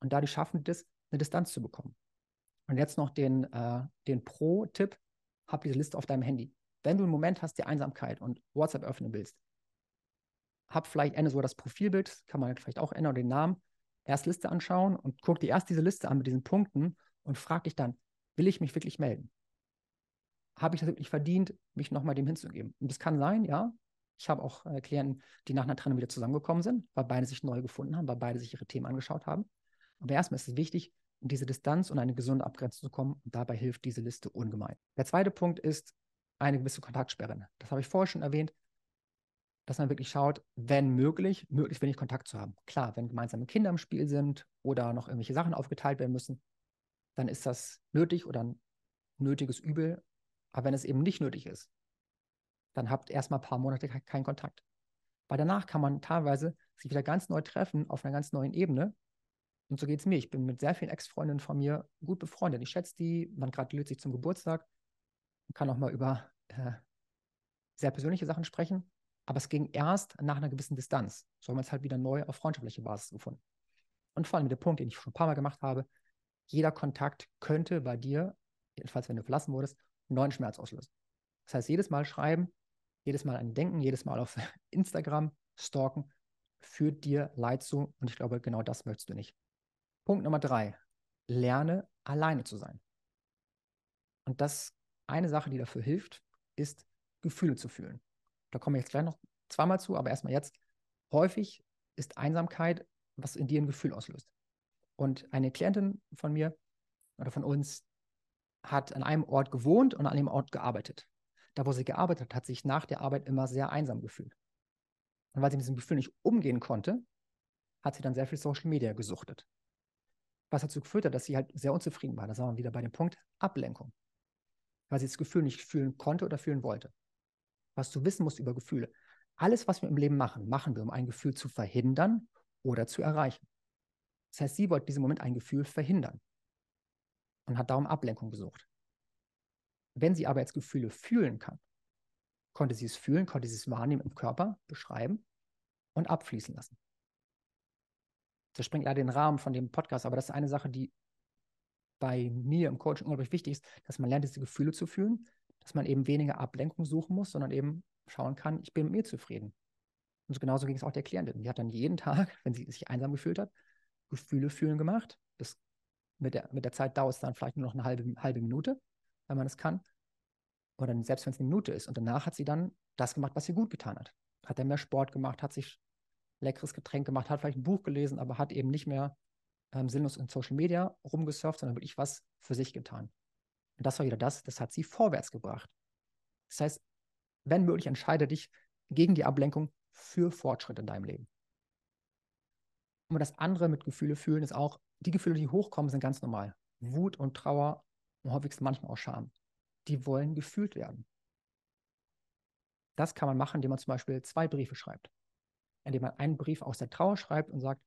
Und dadurch schaffen die das, eine Distanz zu bekommen. Und jetzt noch den, äh, den Pro-Tipp, hab diese Liste auf deinem Handy. Wenn du einen Moment hast, die Einsamkeit und WhatsApp öffnen willst, hab vielleicht ändere so das Profilbild, kann man vielleicht auch ändern, den Namen, erst Liste anschauen und guck dir erst diese Liste an mit diesen Punkten und frag dich dann, will ich mich wirklich melden? Habe ich das wirklich verdient, mich nochmal dem hinzugeben? Und das kann sein, ja, ich habe auch äh, Klienten, die nach einer Trennung wieder zusammengekommen sind, weil beide sich neu gefunden haben, weil beide sich ihre Themen angeschaut haben. Aber erstmal ist es wichtig, in diese Distanz und eine gesunde Abgrenzung zu kommen. Und dabei hilft diese Liste ungemein. Der zweite Punkt ist eine gewisse Kontaktsperre. Das habe ich vorher schon erwähnt, dass man wirklich schaut, wenn möglich, möglichst wenig Kontakt zu haben. Klar, wenn gemeinsame Kinder im Spiel sind oder noch irgendwelche Sachen aufgeteilt werden müssen, dann ist das nötig oder ein nötiges Übel. Aber wenn es eben nicht nötig ist, dann habt erstmal ein paar Monate keinen Kontakt. Weil danach kann man teilweise sich wieder ganz neu treffen auf einer ganz neuen Ebene. Und so geht es mir. Ich bin mit sehr vielen Ex-Freundinnen von mir gut befreundet. Ich schätze die, man gratuliert sich zum Geburtstag, man kann auch mal über äh, sehr persönliche Sachen sprechen. Aber es ging erst nach einer gewissen Distanz. So haben wir es halt wieder neu auf freundschaftliche Basis gefunden. Und vor allem der Punkt, den ich schon ein paar Mal gemacht habe, jeder Kontakt könnte bei dir, jedenfalls wenn du verlassen wurdest, neuen Schmerz auslösen. Das heißt, jedes Mal schreiben, jedes Mal an Denken, jedes Mal auf Instagram stalken, führt dir Leid zu. Und ich glaube, genau das möchtest du nicht. Punkt Nummer drei. Lerne alleine zu sein. Und das eine Sache, die dafür hilft, ist Gefühle zu fühlen. Da komme ich jetzt gleich noch zweimal zu, aber erstmal jetzt. Häufig ist Einsamkeit, was in dir ein Gefühl auslöst. Und eine Klientin von mir oder von uns hat an einem Ort gewohnt und an einem Ort gearbeitet da wo sie gearbeitet hat, hat sich nach der Arbeit immer sehr einsam gefühlt. Und weil sie mit diesem Gefühl nicht umgehen konnte, hat sie dann sehr viel Social Media gesuchtet. Was dazu geführt hat, dass sie halt sehr unzufrieden war. Da sind wir wieder bei dem Punkt Ablenkung. Weil sie das Gefühl nicht fühlen konnte oder fühlen wollte. Was du wissen musst über Gefühle. Alles, was wir im Leben machen, machen wir, um ein Gefühl zu verhindern oder zu erreichen. Das heißt, sie wollte diesen Moment ein Gefühl verhindern und hat darum Ablenkung gesucht. Wenn sie aber jetzt Gefühle fühlen kann, konnte sie es fühlen, konnte sie es wahrnehmen im Körper, beschreiben und abfließen lassen. Das sprengt leider den Rahmen von dem Podcast, aber das ist eine Sache, die bei mir im Coaching unglaublich wichtig ist, dass man lernt, diese Gefühle zu fühlen, dass man eben weniger Ablenkung suchen muss, sondern eben schauen kann, ich bin mit mir zufrieden. Und genauso ging es auch der Klientin. Die hat dann jeden Tag, wenn sie sich einsam gefühlt hat, Gefühle fühlen gemacht. Das mit der, mit der Zeit dauert es dann vielleicht nur noch eine halbe, halbe Minute wenn man es kann. Oder selbst wenn es eine Minute ist. Und danach hat sie dann das gemacht, was sie gut getan hat. Hat er mehr Sport gemacht, hat sich leckeres Getränk gemacht, hat vielleicht ein Buch gelesen, aber hat eben nicht mehr ähm, sinnlos in Social Media rumgesurft, sondern wirklich was für sich getan. Und das war wieder das, das hat sie vorwärts gebracht. Das heißt, wenn möglich, entscheide dich gegen die Ablenkung für Fortschritt in deinem Leben. Und das andere mit Gefühle fühlen ist auch, die Gefühle, die hochkommen, sind ganz normal. Wut und Trauer und häufigst manchmal auch Scham. Die wollen gefühlt werden. Das kann man machen, indem man zum Beispiel zwei Briefe schreibt. Indem man einen Brief aus der Trauer schreibt und sagt,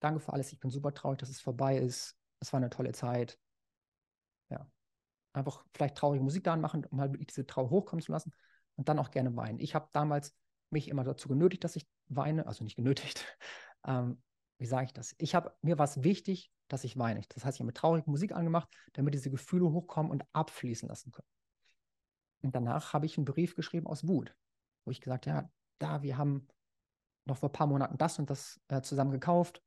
danke für alles, ich bin super traurig, dass es vorbei ist. Es war eine tolle Zeit. Einfach vielleicht traurige Musik da anmachen, um halt wirklich diese Trauer hochkommen zu lassen und dann auch gerne weinen. Ich habe damals mich immer dazu genötigt, dass ich weine, also nicht genötigt. Ähm, wie sage ich das? Ich habe mir was wichtig, dass ich weine. Das heißt, ich habe mir traurige Musik angemacht, damit diese Gefühle hochkommen und abfließen lassen können. Und danach habe ich einen Brief geschrieben aus Wut, wo ich gesagt habe, ja, da, wir haben noch vor ein paar Monaten das und das äh, zusammen gekauft.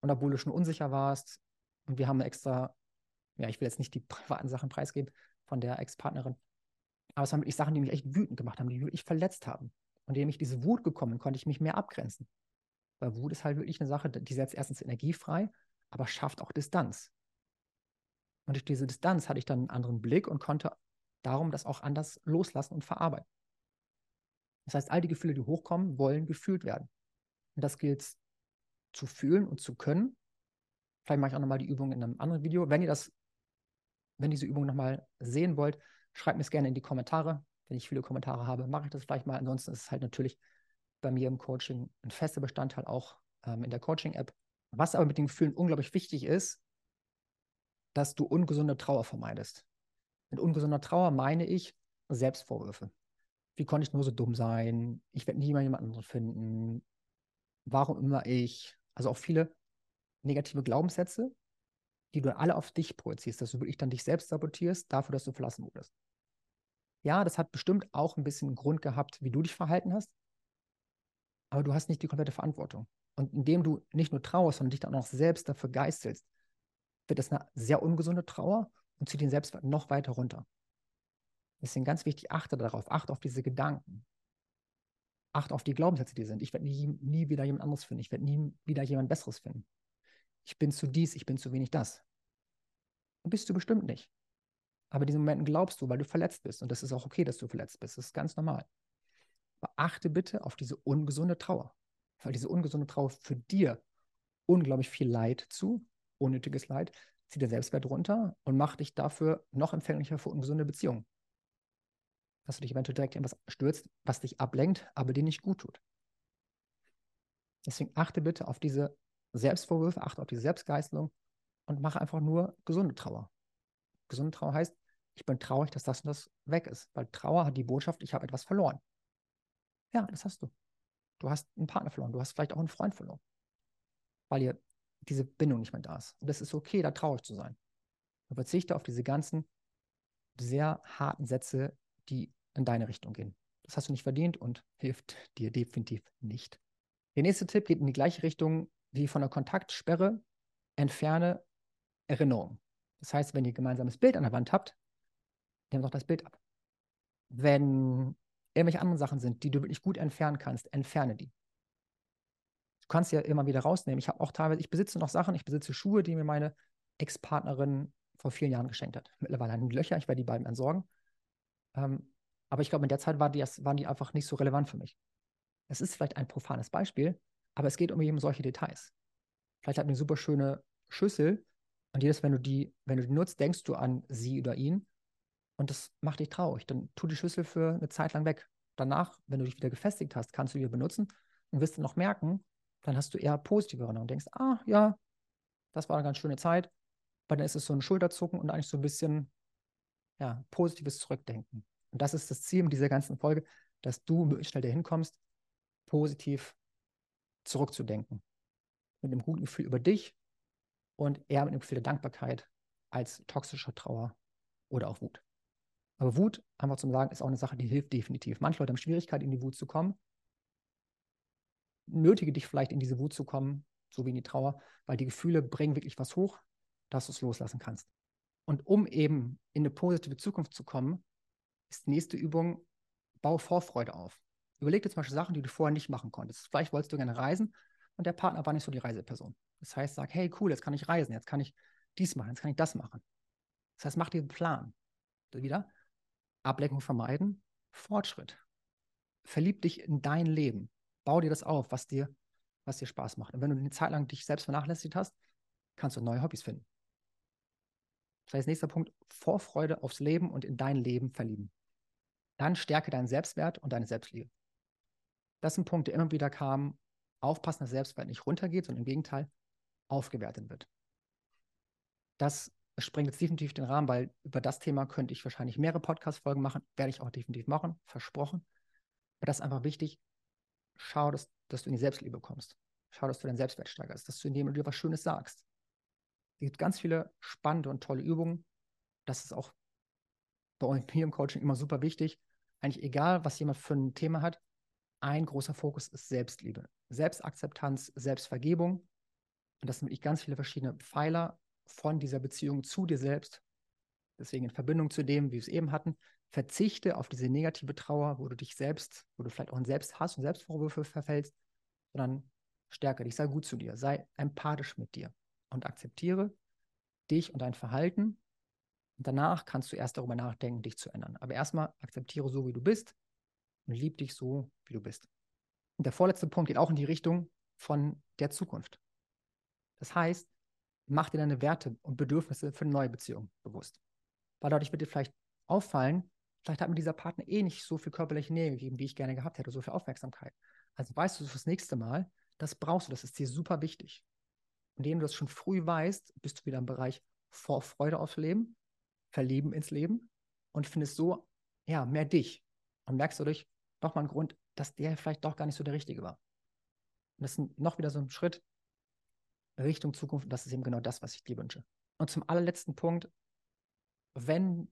Und obwohl du schon unsicher warst, und wir haben extra, ja, ich will jetzt nicht die privaten Sachen preisgeben von der Ex-Partnerin, aber es waren wirklich Sachen, die mich echt wütend gemacht haben, die mich wirklich verletzt haben. Und indem ich diese Wut gekommen konnte ich mich mehr abgrenzen. Weil Wut ist halt wirklich eine Sache, die setzt erstens Energie frei aber schafft auch Distanz. Und durch diese Distanz hatte ich dann einen anderen Blick und konnte darum das auch anders loslassen und verarbeiten. Das heißt, all die Gefühle, die hochkommen, wollen gefühlt werden. Und das gilt zu fühlen und zu können. Vielleicht mache ich auch nochmal die Übung in einem anderen Video. Wenn ihr das, wenn diese Übung nochmal sehen wollt, schreibt mir es gerne in die Kommentare. Wenn ich viele Kommentare habe, mache ich das vielleicht mal. Ansonsten ist es halt natürlich bei mir im Coaching ein fester Bestandteil auch ähm, in der Coaching-App. Was aber mit den Gefühlen unglaublich wichtig ist, dass du ungesunde Trauer vermeidest. Mit ungesunder Trauer meine ich Selbstvorwürfe. Wie konnte ich nur so dumm sein? Ich werde nie mal jemand anderen finden. Warum immer ich? Also auch viele negative Glaubenssätze, die du alle auf dich projizierst, dass du wirklich dann dich selbst sabotierst, dafür, dass du verlassen wurdest. Ja, das hat bestimmt auch ein bisschen Grund gehabt, wie du dich verhalten hast, aber du hast nicht die komplette Verantwortung. Und indem du nicht nur trauerst, sondern dich dann auch selbst dafür geißelst, wird das eine sehr ungesunde Trauer und zieht den Selbstwert noch weiter runter. Deswegen ganz wichtig, achte darauf, achte auf diese Gedanken. Achte auf die Glaubenssätze, die sind. Ich werde nie, nie wieder jemand anderes finden. Ich werde nie wieder jemand Besseres finden. Ich bin zu dies, ich bin zu wenig das. Bist du bestimmt nicht. Aber diesen Momenten glaubst du, weil du verletzt bist. Und das ist auch okay, dass du verletzt bist. Das ist ganz normal. Aber achte bitte auf diese ungesunde Trauer. Weil diese ungesunde Trauer für dir unglaublich viel Leid zu, unnötiges Leid, zieh dir Selbstwert runter und mach dich dafür noch empfänglicher für ungesunde Beziehungen. Dass du dich eventuell direkt in etwas stürzt, was dich ablenkt, aber dir nicht gut tut. Deswegen achte bitte auf diese Selbstvorwürfe, achte auf diese Selbstgeißelung und mache einfach nur gesunde Trauer. Gesunde Trauer heißt, ich bin traurig, dass das und das weg ist, weil Trauer hat die Botschaft, ich habe etwas verloren. Ja, das hast du. Du hast einen Partner verloren, du hast vielleicht auch einen Freund verloren, weil ihr diese Bindung nicht mehr da ist. Und es ist okay, da traurig zu sein. Und verzichte auf diese ganzen sehr harten Sätze, die in deine Richtung gehen. Das hast du nicht verdient und hilft dir definitiv nicht. Der nächste Tipp geht in die gleiche Richtung wie von der Kontaktsperre. Entferne Erinnerungen. Das heißt, wenn ihr ein gemeinsames Bild an der Wand habt, nehmt doch das Bild ab. Wenn irgendwelche anderen Sachen sind, die du wirklich gut entfernen kannst, entferne die. Du kannst sie ja immer wieder rausnehmen. Ich habe auch teilweise, ich besitze noch Sachen, ich besitze Schuhe, die mir meine Ex-Partnerin vor vielen Jahren geschenkt hat. Mittlerweile haben die Löcher, ich werde die beiden entsorgen. Ähm, aber ich glaube, in der Zeit war die, waren die einfach nicht so relevant für mich. Es ist vielleicht ein profanes Beispiel, aber es geht um eben solche Details. Vielleicht hat eine super schöne Schüssel und jedes, wenn du die, wenn du die nutzt, denkst du an sie oder ihn und das macht dich traurig. Dann tu die Schüssel für eine Zeit lang weg. Danach, wenn du dich wieder gefestigt hast, kannst du die benutzen und wirst du noch merken, dann hast du eher positive Erinnerungen und denkst, ah ja, das war eine ganz schöne Zeit. Aber dann ist es so ein Schulterzucken und eigentlich so ein bisschen ja, positives Zurückdenken. Und das ist das Ziel mit dieser ganzen Folge, dass du möglichst schnell dahin kommst, positiv zurückzudenken. Mit einem guten Gefühl über dich und eher mit einem Gefühl der Dankbarkeit als toxischer Trauer oder auch Wut. Aber Wut, einfach zum Sagen, ist auch eine Sache, die hilft definitiv. Manche Leute haben Schwierigkeit, in die Wut zu kommen. Nötige dich vielleicht in diese Wut zu kommen, so wie in die Trauer, weil die Gefühle bringen wirklich was hoch, dass du es loslassen kannst. Und um eben in eine positive Zukunft zu kommen, ist die nächste Übung, bau Vorfreude auf. Überleg dir zum Beispiel Sachen, die du vorher nicht machen konntest. Vielleicht wolltest du gerne reisen und der Partner war nicht so die Reiseperson. Das heißt, sag, hey, cool, jetzt kann ich reisen, jetzt kann ich dies machen, jetzt kann ich das machen. Das heißt, mach dir einen Plan. Wieder Ablenkung vermeiden, Fortschritt. Verlieb dich in dein Leben. Bau dir das auf, was dir, was dir Spaß macht. Und wenn du eine Zeit lang dich selbst vernachlässigt hast, kannst du neue Hobbys finden. Das heißt, nächster Punkt, Vorfreude aufs Leben und in dein Leben verlieben. Dann stärke deinen Selbstwert und deine Selbstliebe. Das sind Punkte, die immer wieder kamen. Aufpassen, dass Selbstwert nicht runtergeht, sondern im Gegenteil aufgewertet wird. Das sprengt jetzt definitiv den Rahmen, weil über das Thema könnte ich wahrscheinlich mehrere Podcast-Folgen machen. Werde ich auch definitiv machen, versprochen. Aber das ist einfach wichtig. Schau, dass, dass du in die Selbstliebe kommst. Schau, dass du deinen Selbstwert steigerst, dass du indem du dir was Schönes sagst. Es gibt ganz viele spannende und tolle Übungen. Das ist auch bei mir im Coaching immer super wichtig. Eigentlich egal, was jemand für ein Thema hat, ein großer Fokus ist Selbstliebe, Selbstakzeptanz, Selbstvergebung. Und das sind wirklich ganz viele verschiedene Pfeiler von dieser Beziehung zu dir selbst. Deswegen in Verbindung zu dem, wie wir es eben hatten, verzichte auf diese negative Trauer, wo du dich selbst, wo du vielleicht auch in Selbsthass und Selbstvorwürfe verfällst, sondern stärke dich, sei gut zu dir, sei empathisch mit dir und akzeptiere dich und dein Verhalten. Und danach kannst du erst darüber nachdenken, dich zu ändern. Aber erstmal akzeptiere so, wie du bist und lieb dich so, wie du bist. Und der vorletzte Punkt geht auch in die Richtung von der Zukunft. Das heißt, mach dir deine Werte und Bedürfnisse für eine neue Beziehung bewusst. Weil dadurch wird dir vielleicht auffallen, vielleicht hat mir dieser Partner eh nicht so viel körperliche Nähe gegeben, wie ich gerne gehabt hätte, so viel Aufmerksamkeit. Also weißt du fürs nächste Mal, das brauchst du, das ist dir super wichtig. Indem du das schon früh weißt, bist du wieder im Bereich Vorfreude aufs Leben, Verlieben ins Leben und findest so, ja, mehr dich. Und merkst du durch nochmal einen Grund, dass der vielleicht doch gar nicht so der Richtige war. Und das ist noch wieder so ein Schritt, Richtung Zukunft. Und das ist eben genau das, was ich dir wünsche. Und zum allerletzten Punkt, wenn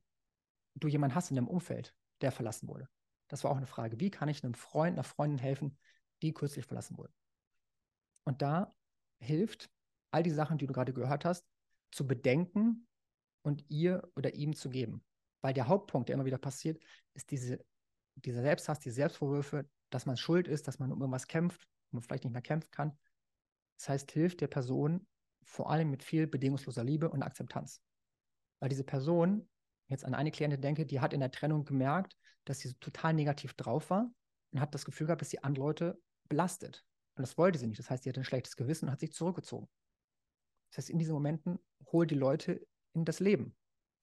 du jemanden hast in deinem Umfeld, der verlassen wurde. Das war auch eine Frage. Wie kann ich einem Freund, einer Freundin helfen, die kürzlich verlassen wurde? Und da hilft all die Sachen, die du gerade gehört hast, zu bedenken und ihr oder ihm zu geben. Weil der Hauptpunkt, der immer wieder passiert, ist diese, dieser Selbsthass, die Selbstvorwürfe, dass man schuld ist, dass man um irgendwas kämpft und man vielleicht nicht mehr kämpfen kann. Das heißt, hilft der Person vor allem mit viel bedingungsloser Liebe und Akzeptanz. Weil diese Person, jetzt an eine Klientin denke, die hat in der Trennung gemerkt, dass sie total negativ drauf war und hat das Gefühl gehabt, dass sie andere Leute belastet. Und das wollte sie nicht. Das heißt, sie hatte ein schlechtes Gewissen und hat sich zurückgezogen. Das heißt, in diesen Momenten hol die Leute in das Leben.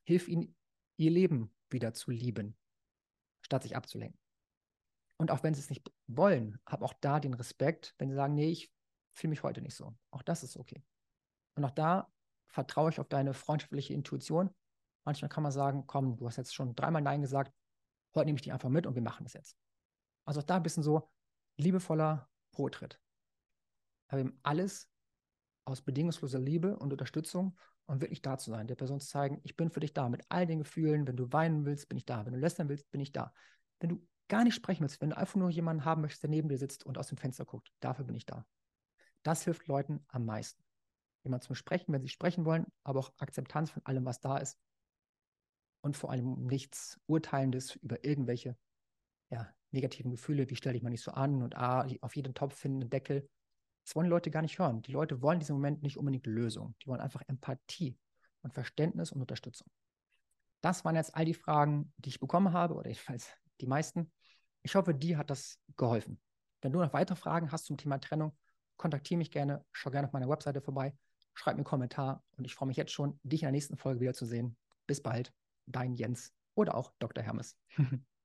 Hilf ihnen, ihr Leben wieder zu lieben, statt sich abzulenken. Und auch wenn sie es nicht wollen, hab auch da den Respekt, wenn sie sagen, nee, ich fühle mich heute nicht so. Auch das ist okay. Und auch da vertraue ich auf deine freundschaftliche Intuition. Manchmal kann man sagen, komm, du hast jetzt schon dreimal Nein gesagt, heute nehme ich dich einfach mit und wir machen das jetzt. Also auch da ein bisschen so liebevoller Pro-Tritt. Aber eben alles aus bedingungsloser Liebe und Unterstützung und wirklich da zu sein, der Person zu zeigen, ich bin für dich da mit all den Gefühlen. Wenn du weinen willst, bin ich da. Wenn du lästern willst, bin ich da. Wenn du gar nicht sprechen willst, wenn du einfach nur jemanden haben möchtest, der neben dir sitzt und aus dem Fenster guckt, dafür bin ich da. Das hilft Leuten am meisten. Jemand zum Sprechen, wenn sie sprechen wollen, aber auch Akzeptanz von allem, was da ist. Und vor allem nichts Urteilendes über irgendwelche ja, negativen Gefühle, wie stelle ich mal nicht so an und ah, auf jeden Topf finden einen Deckel. Das wollen die Leute gar nicht hören. Die Leute wollen in diesem Moment nicht unbedingt Lösung. Die wollen einfach Empathie und Verständnis und Unterstützung. Das waren jetzt all die Fragen, die ich bekommen habe, oder jedenfalls die meisten. Ich hoffe, dir hat das geholfen. Wenn du noch weitere Fragen hast zum Thema Trennung, kontaktiere mich gerne, schau gerne auf meiner Webseite vorbei, schreib mir einen Kommentar und ich freue mich jetzt schon, dich in der nächsten Folge wiederzusehen. Bis bald, dein Jens oder auch Dr. Hermes.